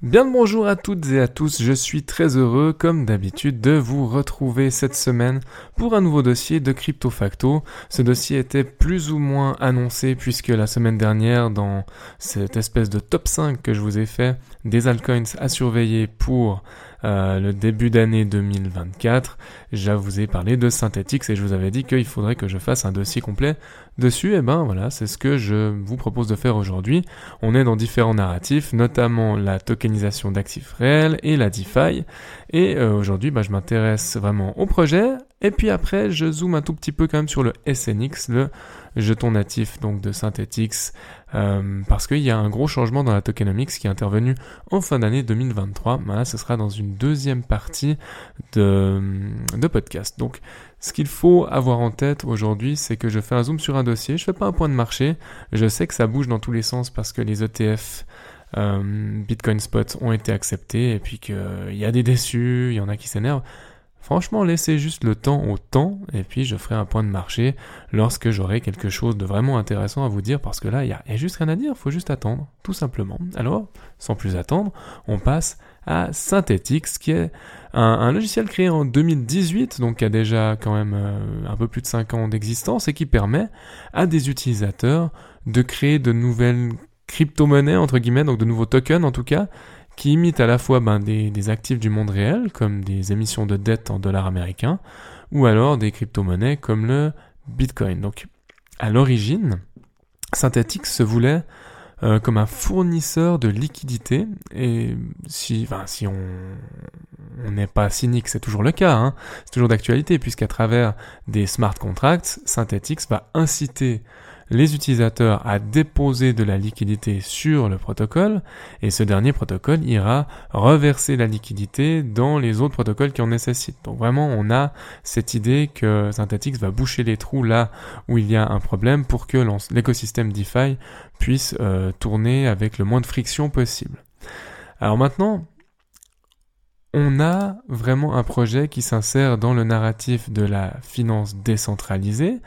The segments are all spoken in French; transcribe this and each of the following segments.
Bien le bonjour à toutes et à tous, je suis très heureux comme d'habitude de vous retrouver cette semaine pour un nouveau dossier de Crypto Facto. Ce dossier était plus ou moins annoncé puisque la semaine dernière dans cette espèce de top 5 que je vous ai fait des altcoins à surveiller pour euh, le début d'année 2024, je vous ai parlé de Synthetix et je vous avais dit qu'il faudrait que je fasse un dossier complet dessus. Et ben voilà, c'est ce que je vous propose de faire aujourd'hui. On est dans différents narratifs, notamment la tokenisation d'actifs réels et la DeFi. Et euh, aujourd'hui, ben, je m'intéresse vraiment au projet. Et puis après, je zoome un tout petit peu quand même sur le SNX, le jeton natif donc de Synthetix, euh, parce qu'il y a un gros changement dans la tokenomics qui est intervenu en fin d'année 2023. Voilà, ce sera dans une deuxième partie de, podcast. Donc, ce qu'il faut avoir en tête aujourd'hui, c'est que je fais un zoom sur un dossier, je fais pas un point de marché, je sais que ça bouge dans tous les sens parce que les ETF euh, Bitcoin Spot ont été acceptés et puis qu'il y a des déçus, il y en a qui s'énervent. Franchement, laissez juste le temps au temps, et puis je ferai un point de marché lorsque j'aurai quelque chose de vraiment intéressant à vous dire, parce que là, il n'y a, juste rien à dire, il faut juste attendre, tout simplement. Alors, sans plus attendre, on passe à Synthetix, qui est un, logiciel créé en 2018, donc qui a déjà quand même euh, un peu plus de 5 ans d'existence, et qui permet à des utilisateurs de créer de nouvelles crypto-monnaies, entre guillemets, donc de nouveaux tokens en tout cas, qui imitent à la fois ben, des, actifs du monde réel, comme des émissions de dette en dollars américains, ou alors des crypto-monnaies comme le Bitcoin. Donc, à l'origine, Synthetix se voulait euh, comme un fournisseur de liquidités, et si on n'est pas cynique, c'est toujours le cas, hein, c'est toujours d'actualité, puisqu'à travers des smart contracts, Synthetix va inciter les utilisateurs à déposer de la liquidité sur le protocole et ce dernier protocole ira reverser la liquidité dans les autres protocoles qui en nécessitent. Donc vraiment, on a cette idée que Synthetix va boucher les trous là où il y a un problème pour que l'écosystème DeFi puisse euh, tourner avec le moins de friction possible. Alors maintenant, on a vraiment un projet qui s'insère dans le narratif de la finance décentralisée.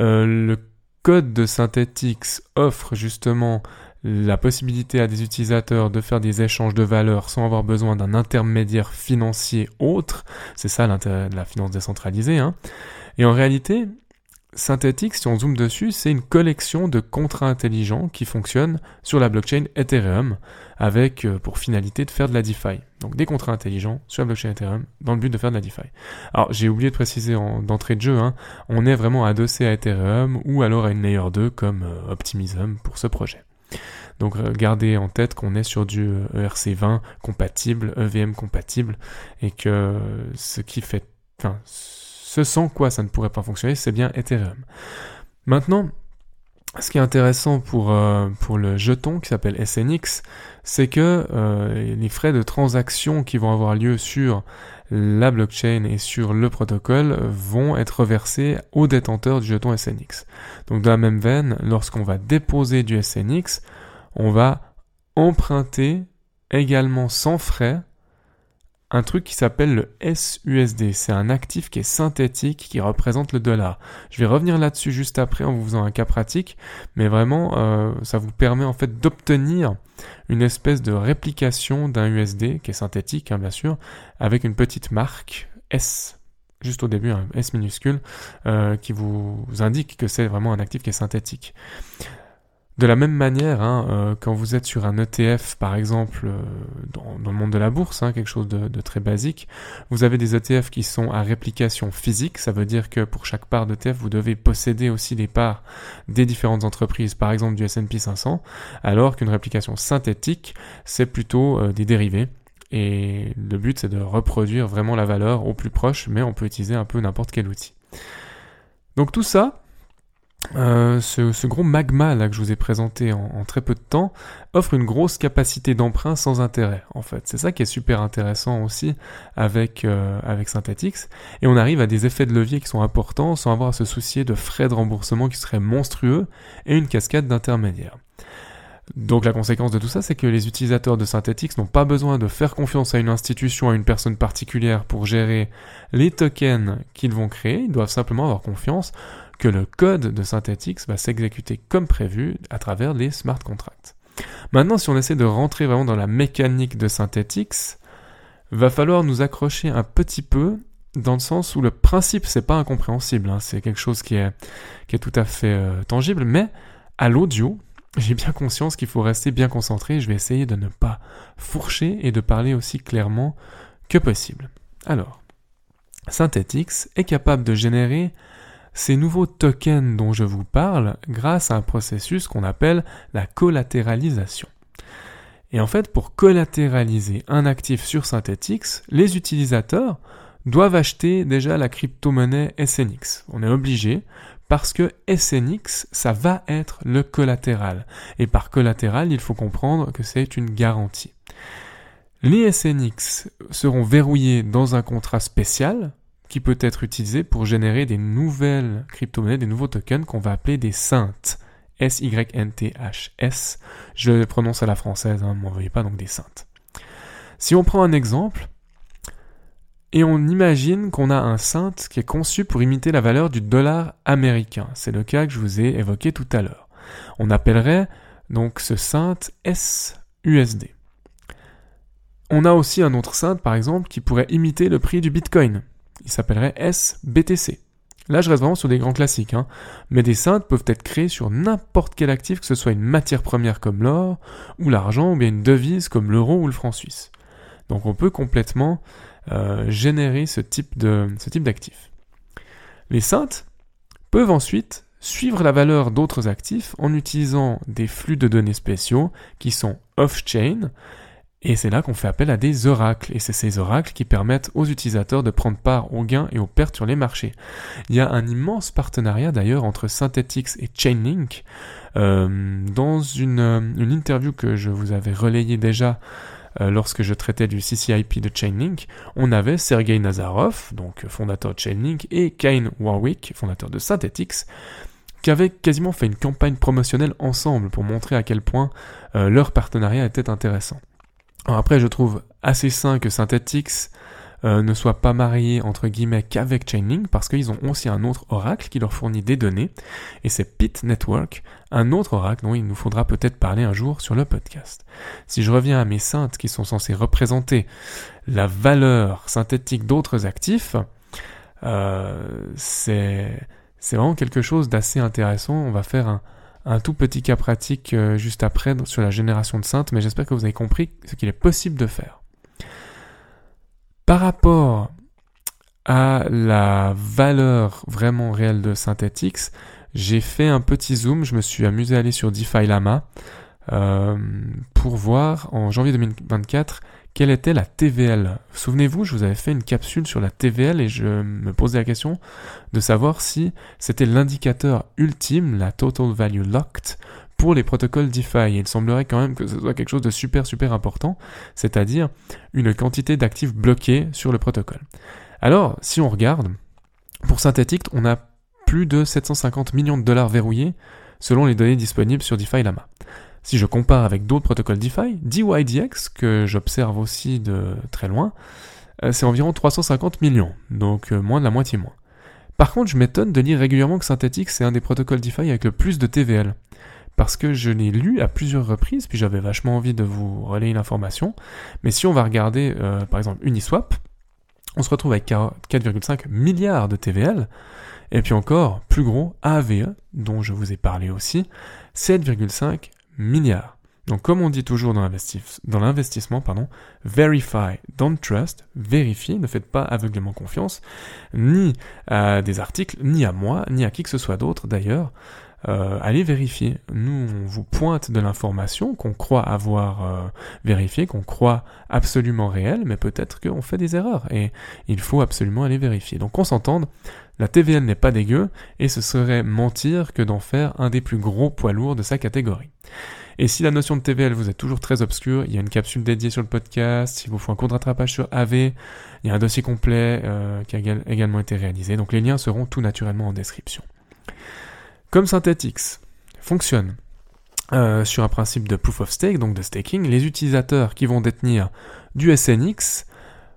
Euh, code de Synthetix offre justement la possibilité à des utilisateurs de faire des échanges de valeurs sans avoir besoin d'un intermédiaire financier autre. C'est ça l'intérêt de la finance décentralisée. Hein. Et en réalité, Synthetix, si on zoome dessus, c'est une collection de contrats intelligents qui fonctionnent sur la blockchain Ethereum avec euh, pour finalité de faire de la DeFi. Donc des contrats intelligents sur la blockchain Ethereum dans le but de faire de la DeFi. Alors j'ai oublié de préciser d'entrée de jeu, hein, on est vraiment adossé à Ethereum ou alors à une layer 2 comme euh, Optimism pour ce projet. Donc gardez en tête qu'on est sur du ERC20 compatible, EVM compatible, et que ce qui fait, enfin, ce sans quoi ça ne pourrait pas fonctionner, c'est bien Ethereum. Maintenant, ce qui est intéressant pour, euh, le jeton qui s'appelle SNX, c'est que euh, les frais de transaction qui vont avoir lieu sur la blockchain et sur le protocole vont être reversés aux détenteurs du jeton SNX. Donc dans la même veine, lorsqu'on va déposer du SNX, on va emprunter également sans frais un truc qui s'appelle le SUSD. C'est un actif qui est synthétique, qui représente le dollar. Je vais revenir là-dessus juste après en vous faisant un cas pratique, mais vraiment, euh, ça vous permet en fait d'obtenir une espèce de réplication d'un USD qui est synthétique, hein, bien sûr, avec une petite marque S juste au début, un S minuscule, euh, qui vous indique que c'est vraiment un actif qui est synthétique. De la même manière, hein, euh, quand vous êtes sur un ETF, par exemple, euh, dans, le monde de la bourse, hein, quelque chose de, très basique, vous avez des ETF qui sont à réplication physique. Ça veut dire que pour chaque part d'ETF, vous devez posséder aussi les parts des différentes entreprises, par exemple du S&P 500, alors qu'une réplication synthétique, c'est plutôt euh, des dérivés et le but c'est de reproduire vraiment la valeur au plus proche, mais on peut utiliser un peu n'importe quel outil. Donc tout ça, euh, ce, gros magma là que je vous ai présenté en, très peu de temps offre une grosse capacité d'emprunt sans intérêt en fait. C'est ça qui est super intéressant aussi avec euh, avec Synthetix et on arrive à des effets de levier qui sont importants sans avoir à se soucier de frais de remboursement qui seraient monstrueux et une cascade d'intermédiaires. Donc la conséquence de tout ça, c'est que les utilisateurs de Synthetix n'ont pas besoin de faire confiance à une institution, à une personne particulière pour gérer les tokens qu'ils vont créer, ils doivent simplement avoir confiance que le code de Synthetix va s'exécuter comme prévu à travers les smart contracts. Maintenant, si on essaie de rentrer vraiment dans la mécanique de Synthetix, va falloir nous accrocher un petit peu dans le sens où le principe c'est pas incompréhensible, hein. c'est quelque chose qui est, tout à fait euh, tangible, mais à l'audio, j'ai bien conscience qu'il faut rester bien concentré, je vais essayer de ne pas fourcher et de parler aussi clairement que possible. Alors, Synthetix est capable de générer ces nouveaux tokens dont je vous parle grâce à un processus qu'on appelle la collatéralisation. Et en fait, pour collatéraliser un actif sur Synthetix, les utilisateurs doivent acheter déjà la crypto-monnaie SNX. On est obligé parce que SNX, ça va être le collatéral. Et par collatéral, il faut comprendre que c'est une garantie. Les SNX seront verrouillés dans un contrat spécial qui peut être utilisé pour générer des nouvelles crypto-monnaies, des nouveaux tokens qu'on va appeler des saintes. S-Y-N-T-H-S. Je le prononce à la française, hein, ne m'envoyez pas donc des saintes. Si on prend un exemple, et on imagine qu'on a un saint qui est conçu pour imiter la valeur du dollar américain. C'est le cas que je vous ai évoqué tout à l'heure. On appellerait donc ce saint SUSD. On a aussi un autre saint, par exemple, qui pourrait imiter le prix du Bitcoin il s'appellerait SBTC. Là, je reste vraiment sur des grands classiques, hein. mais des synths peuvent être créés sur n'importe quel actif, que ce soit une matière première comme l'or, ou l'argent, ou bien une devise comme l'euro ou le franc suisse. Donc on peut complètement euh, générer ce type d'actifs. Les synths peuvent ensuite suivre la valeur d'autres actifs en utilisant des flux de données spéciaux qui sont off-chain, et c'est là qu'on fait appel à des oracles. Et c'est ces oracles qui permettent aux utilisateurs de prendre part aux gains et aux pertes sur les marchés. Il y a un immense partenariat d'ailleurs entre Synthetix et Chainlink. Euh, dans une, euh, une, interview que je vous avais relayée déjà euh, lorsque je traitais du CCIP de Chainlink, on avait Sergei Nazarov, donc fondateur de Chainlink, et Kane Warwick, fondateur de Synthetix, qui avaient quasiment fait une campagne promotionnelle ensemble pour montrer à quel point leur partenariat était intéressant après, je trouve assez sain que Synthetix euh, ne soit pas marié entre guillemets qu'avec Chainlink parce qu'ils ont aussi un autre oracle qui leur fournit des données et c'est Pit Network, un autre oracle dont il nous faudra peut-être parler un jour sur le podcast. Si je reviens à mes synths qui sont censés représenter la valeur synthétique d'autres actifs, euh, c'est c'est vraiment quelque chose d'assez intéressant. On va faire un, un tout petit cas pratique euh, juste après sur la génération de synths, mais j'espère que vous avez compris ce qu'il est possible de faire. Par rapport à la valeur vraiment réelle de Synthetix, j'ai fait un petit zoom, je me suis amusé à aller sur DeFi Lama euh, pour voir en janvier 2024 quelle était la TVL Souvenez-vous, je vous avais fait une capsule sur la TVL et je me posais la question de savoir si c'était l'indicateur ultime, la Total Value Locked, pour les protocoles DeFi. Et il semblerait quand même que ce soit quelque chose de super super important, c'est-à-dire une quantité d'actifs bloqués sur le protocole. Alors, si on regarde, pour Synthetix, on a plus de 750 millions de dollars verrouillés selon les données disponibles sur DeFi Lama. Si je compare avec d'autres protocoles DeFi, DYDX, que j'observe aussi de très loin, euh, c'est environ 350 millions, donc euh, moins de la moitié moins. Par contre, je m'étonne de lire régulièrement que Synthetix est un des protocoles DeFi avec le plus de TVL. Parce que je l'ai lu à plusieurs reprises, puis j'avais vachement envie de vous relayer l'information. Mais si on va regarder, euh, par exemple, Uniswap, on se retrouve avec 4,5 milliards de TVL. Et puis encore, plus gros, AVE, dont je vous ai parlé aussi, 7,5 milliards. Donc comme on dit toujours dans l'investissement, pardon, verify, don't trust, vérifiez, ne faites pas aveuglément confiance, ni à des articles, ni à moi, ni à qui que ce soit d'autre d'ailleurs. Euh, allez vérifier. Nous, on vous pointe de l'information qu'on croit avoir euh, vérifiée, qu'on croit absolument réelle, mais peut-être qu'on fait des erreurs et il faut absolument aller vérifier. Donc on s'entende, la TVL n'est pas dégueu et ce serait mentir que d'en faire un des plus gros poids lourds de sa catégorie. Et si la notion de TVL vous est toujours très obscure, il y a une capsule dédiée sur le podcast, il vous faut un cours de rattrapage sur AV, il y a un dossier complet euh, qui a également été réalisé, donc les liens seront tout naturellement en description. Comme Synthetix fonctionne euh, sur un principe de proof of stake, donc de staking, les utilisateurs qui vont détenir du SNX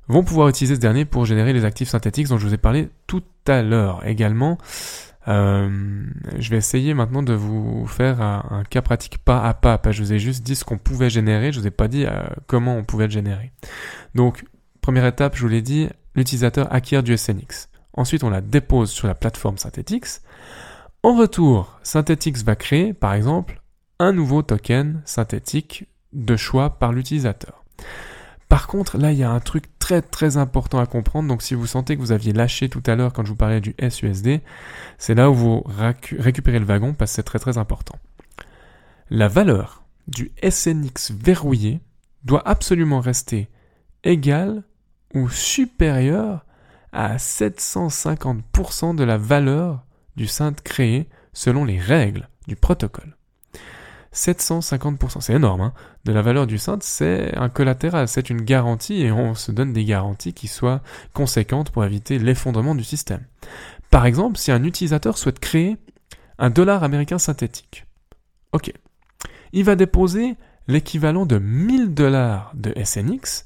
vont pouvoir utiliser ce dernier pour générer les actifs synthétiques dont je vous ai parlé tout à l'heure. Également, euh, je vais essayer maintenant de vous faire un, cas pratique pas à pas. Je vous ai juste dit ce qu'on pouvait générer, je vous ai pas dit euh, comment on pouvait le générer. Donc, première étape, je vous l'ai dit, l'utilisateur acquiert du SNX. Ensuite, on la dépose sur la plateforme Synthetix. En retour, Synthetix va créer, par exemple, un nouveau token synthétique de choix par l'utilisateur. Par contre, là, il y a un truc très très important à comprendre. Donc, si vous sentez que vous aviez lâché tout à l'heure quand je vous parlais du SUSD, c'est là où vous récupérez le wagon parce que c'est très très important. La valeur du SNX verrouillé doit absolument rester égale ou supérieure à 750% de la valeur du synth créé selon les règles du protocole. 750%, c'est énorme, hein. de la valeur du synth, c'est un collatéral, c'est une garantie et on se donne des garanties qui soient conséquentes pour éviter l'effondrement du système. Par exemple, si un utilisateur souhaite créer un dollar américain synthétique, ok, il va déposer l'équivalent de 1000 dollars de SNX,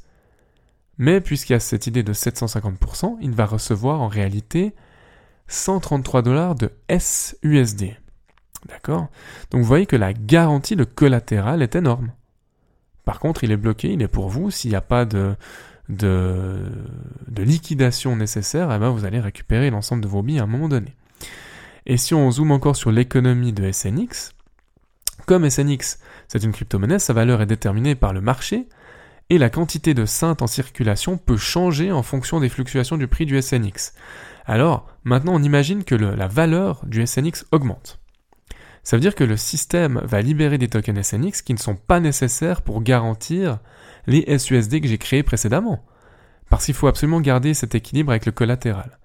mais puisqu'il y a cette idée de 750%, il va recevoir en réalité 133 dollars de SUSD. D'accord? Donc vous voyez que la garantie, le collatéral est énorme. Par contre, il est bloqué, il est pour vous. S'il n'y a pas de, de, liquidation nécessaire, eh ben vous allez récupérer l'ensemble de vos billes à un moment donné. Et si on zoome encore sur l'économie de SNX, comme SNX c'est une crypto-monnaie, sa valeur est déterminée par le marché, et la quantité de synth en circulation peut changer en fonction des fluctuations du prix du SNX. Alors, maintenant on imagine que la valeur du SNX augmente. Ça veut dire que le système va libérer des tokens SNX qui ne sont pas nécessaires pour garantir les SUSD que j'ai créés précédemment. Parce qu'il faut absolument garder cet équilibre avec le collatéral.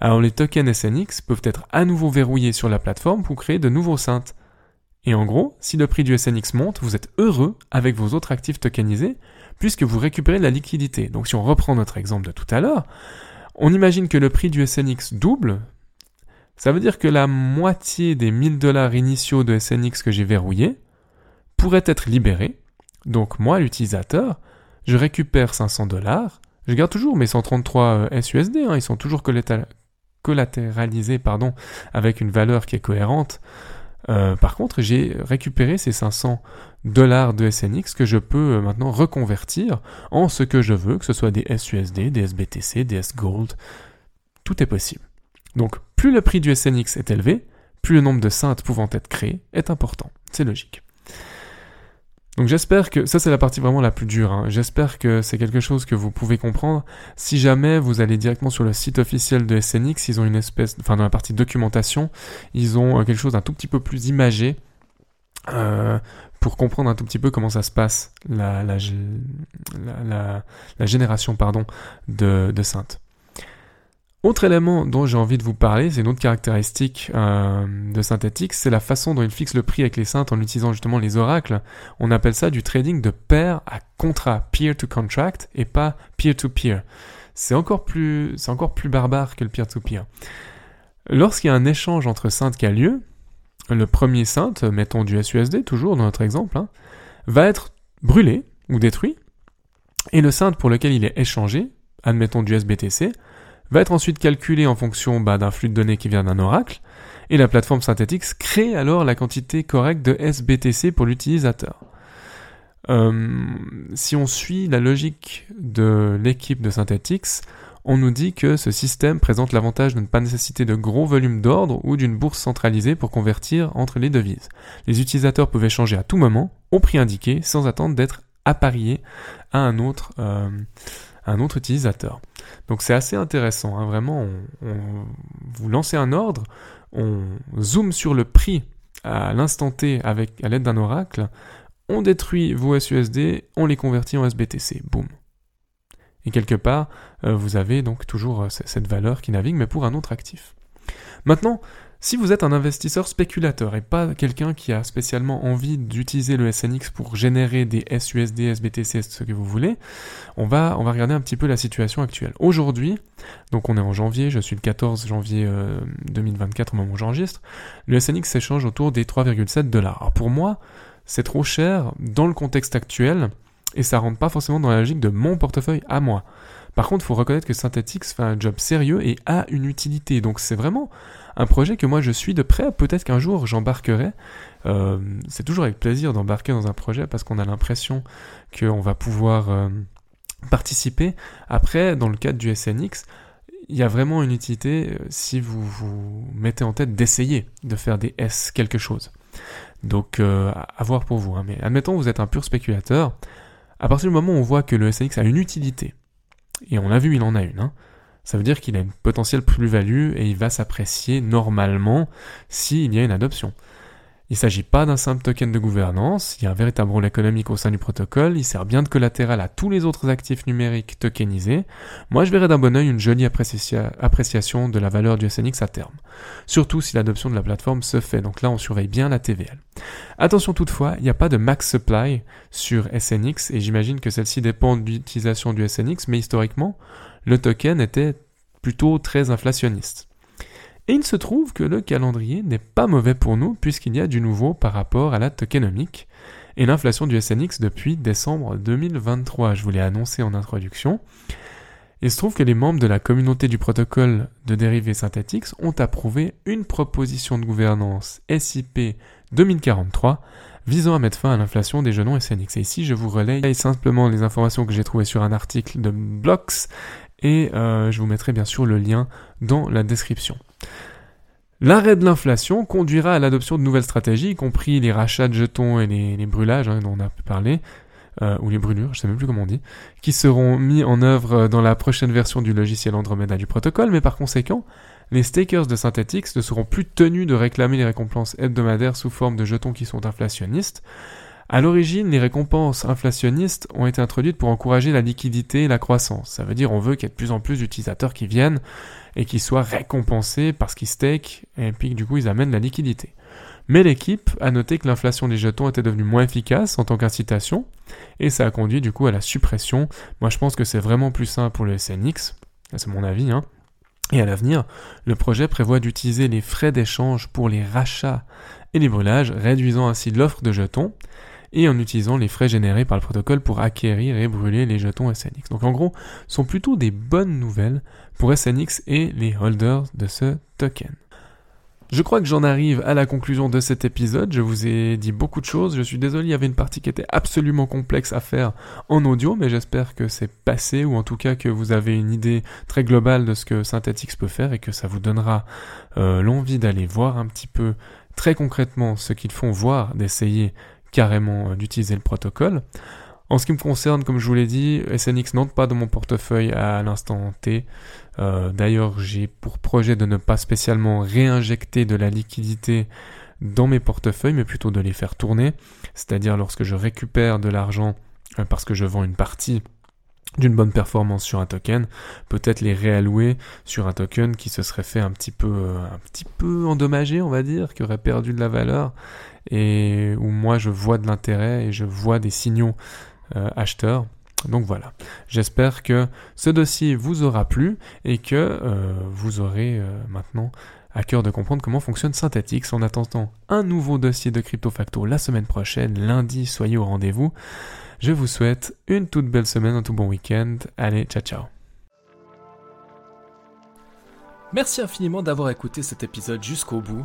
Alors les tokens SNX peuvent être à nouveau verrouillés sur la plateforme pour créer de nouveaux synths. Et en gros, si le prix du SNX monte, vous êtes heureux avec vos autres actifs tokenisés, puisque vous récupérez de la liquidité. Donc si on reprend notre exemple de tout à l'heure, on imagine que le prix du SNX double, ça veut dire que la moitié des 1000 dollars initiaux de SNX que j'ai verrouillés pourrait être libérée. Donc moi, l'utilisateur, je récupère 500 dollars, je garde toujours mes 133 SUSD, hein, ils sont toujours collatéralisés pardon, avec une valeur qui est cohérente. Euh, par contre, j'ai récupéré ces 500 dollars de SNX que je peux euh, maintenant reconvertir en ce que je veux, que ce soit des SUSD, des SBTC, des S-Gold. Tout est possible. Donc, plus le prix du SNX est élevé, plus le nombre de synths pouvant être créés est important. C'est logique. Donc j'espère que ça c'est la partie vraiment la plus dure. Hein. J'espère que c'est quelque chose que vous pouvez comprendre. Si jamais vous allez directement sur le site officiel de SNX, ils ont une espèce, enfin dans la partie documentation, ils ont euh, quelque chose d'un tout petit peu plus imagé euh, pour comprendre un tout petit peu comment ça se passe la, la, la, génération pardon de, de. Autre élément dont j'ai envie de vous parler, c'est une autre caractéristique euh, de Synthetix, c'est la façon dont il fixe le prix avec les synths en utilisant justement les oracles. On appelle ça du trading de pair à contrat, peer to contract, et pas peer to peer. C'est encore plus, c'est encore plus barbare que le peer to peer. Lorsqu'il y a un échange entre synths qui a lieu, le premier synth, mettons du SUSD toujours dans notre exemple, hein, va être brûlé ou détruit, et le synth pour lequel il est échangé, admettons du SBTC, va être ensuite calculé en fonction bah, d'un flux de données qui vient d'un oracle, et la plateforme Synthetix crée alors la quantité correcte de SBTC pour l'utilisateur. Euh, si on suit la logique de l'équipe de Synthetix, on nous dit que ce système présente l'avantage de ne pas nécessiter de gros volumes d'ordre ou d'une bourse centralisée pour convertir entre les devises. Les utilisateurs peuvent échanger à tout moment, au prix indiqué, sans attendre d'être appariés à un autre, euh, un autre utilisateur. Donc c'est assez intéressant, hein. vraiment, on, vous lancez un ordre, on zoome sur le prix à l'instant T avec, à l'aide d'un oracle, on détruit vos SUSD, on les convertit en SBTC. Boum. Et quelque part, euh, vous avez donc toujours euh, cette valeur qui navigue, mais pour un autre actif. Maintenant, si vous êtes un investisseur spéculateur et pas quelqu'un qui a spécialement envie d'utiliser le SNX pour générer des SUSD, SBTC, ce que vous voulez, on va, on va regarder un petit peu la situation actuelle. Aujourd'hui, donc on est en janvier, je suis le 14 janvier 2024 euh, au moment où j'enregistre, le SNX s'échange autour des 3,7 dollars. Pour moi, c'est trop cher dans le contexte actuel et ça rentre pas forcément dans la logique de mon portefeuille à moi. Par contre, il faut reconnaître que Synthetix fait un job sérieux et a une utilité. Donc c'est vraiment un projet que moi je suis de près. Peut-être qu'un jour j'embarquerai. Euh, c'est toujours avec plaisir d'embarquer dans un projet parce qu'on a l'impression qu'on va pouvoir euh, participer. Après, dans le cadre du SNX, il y a vraiment une utilité euh, si vous vous mettez en tête d'essayer de faire des S quelque chose. Donc à voir pour vous. Hein. Mais admettons vous êtes un pur spéculateur. À partir du moment où on voit que le SNX a une utilité, et on a vu il en a une, hein, ça veut dire qu'il a une potentielle plus-value et il va s'apprécier normalement s'il y a une adoption. Il ne s'agit pas d'un simple token de gouvernance, il y a un véritable rôle économique au sein du protocole, il sert bien de collatéral à tous les autres actifs numériques tokenisés. Moi je verrais d'un bon oeil une jolie appréciation de la valeur du SNX à terme. Surtout si l'adoption de la plateforme se fait, donc là on surveille bien la TVL. Attention toutefois, il n'y a pas de max supply sur SNX et j'imagine que celle-ci dépend de l'utilisation du SNX, mais historiquement, le token était plutôt très inflationniste. Et il se trouve que le calendrier n'est pas mauvais pour nous puisqu'il y a du nouveau par rapport à la tokenomique et l'inflation du SNX depuis décembre 2023. Je vous l'ai annoncé en introduction. Il se trouve que les membres de la communauté du protocole de dérivés synthétiques ont approuvé une proposition de gouvernance SIP 2043 visant à mettre fin à l'inflation des jetons SNX. Et ici, je vous relaye simplement les informations que j'ai trouvées sur un article de Blocks et euh, je vous mettrai bien sûr le lien dans la description. L'arrêt de l'inflation conduira à l'adoption de nouvelles stratégies, y compris les rachats de jetons et les, brûlages hein, dont on a parlé, euh, ou les brûlures, je sais même plus comment on dit, qui seront mis en œuvre dans la prochaine version du logiciel Andromeda du protocole, mais par conséquent, les stakers de Synthetix ne seront plus tenus de réclamer les récompenses hebdomadaires sous forme de jetons qui sont inflationnistes, à l'origine, les récompenses inflationnistes ont été introduites pour encourager la liquidité et la croissance. Ça veut dire on veut qu'il y ait de plus en plus d'utilisateurs qui viennent et qui soient récompensés parce qu'ils stake et puis du coup ils amènent la liquidité. Mais l'équipe a noté que l'inflation des jetons était devenue moins efficace en tant qu'incitation et ça a conduit du coup à la suppression. Moi je pense que c'est vraiment plus simple pour le SNX, c'est mon avis, hein. Et à l'avenir, le projet prévoit d'utiliser les frais d'échange pour les rachats et les brûlages, réduisant ainsi l'offre de jetons et en utilisant les frais générés par le protocole pour acquérir et brûler les jetons SNX. Donc en gros, sont plutôt des bonnes nouvelles pour SNX et les holders de ce token. Je crois que j'en arrive à la conclusion de cet épisode. Je vous ai dit beaucoup de choses. Je suis désolé, il y avait une partie qui était absolument complexe à faire en audio, mais j'espère que c'est passé, ou en tout cas que vous avez une idée très globale de ce que Synthetix peut faire et que ça vous donnera euh, l'envie d'aller voir un petit peu très concrètement ce qu'ils font, voir d'essayer carrément euh, d'utiliser le protocole. En ce qui me concerne, comme je vous l'ai dit, SNX n'entre pas dans mon portefeuille à l'instant T. Euh, d'ailleurs, j'ai pour projet de ne pas spécialement réinjecter de la liquidité dans mes portefeuilles, mais plutôt de les faire tourner. C'est-à-dire lorsque je récupère de l'argent euh, parce que je vends une partie d'une bonne performance sur un token, peut-être les réallouer sur un token qui se serait fait un petit peu, un petit peu endommagé, on va dire, qui aurait perdu de la valeur, et où moi je vois de l'intérêt et je vois des signaux euh, acheteurs. Donc voilà, j'espère que ce dossier vous aura plu et que euh, vous aurez euh, maintenant à cœur de comprendre comment fonctionne Synthetix. En attendant un nouveau dossier de CryptoFacto la semaine prochaine, lundi, soyez au rendez-vous. Je vous souhaite une toute belle semaine, un tout bon week-end. Allez, ciao ciao. Merci infiniment d'avoir écouté cet épisode jusqu'au bout.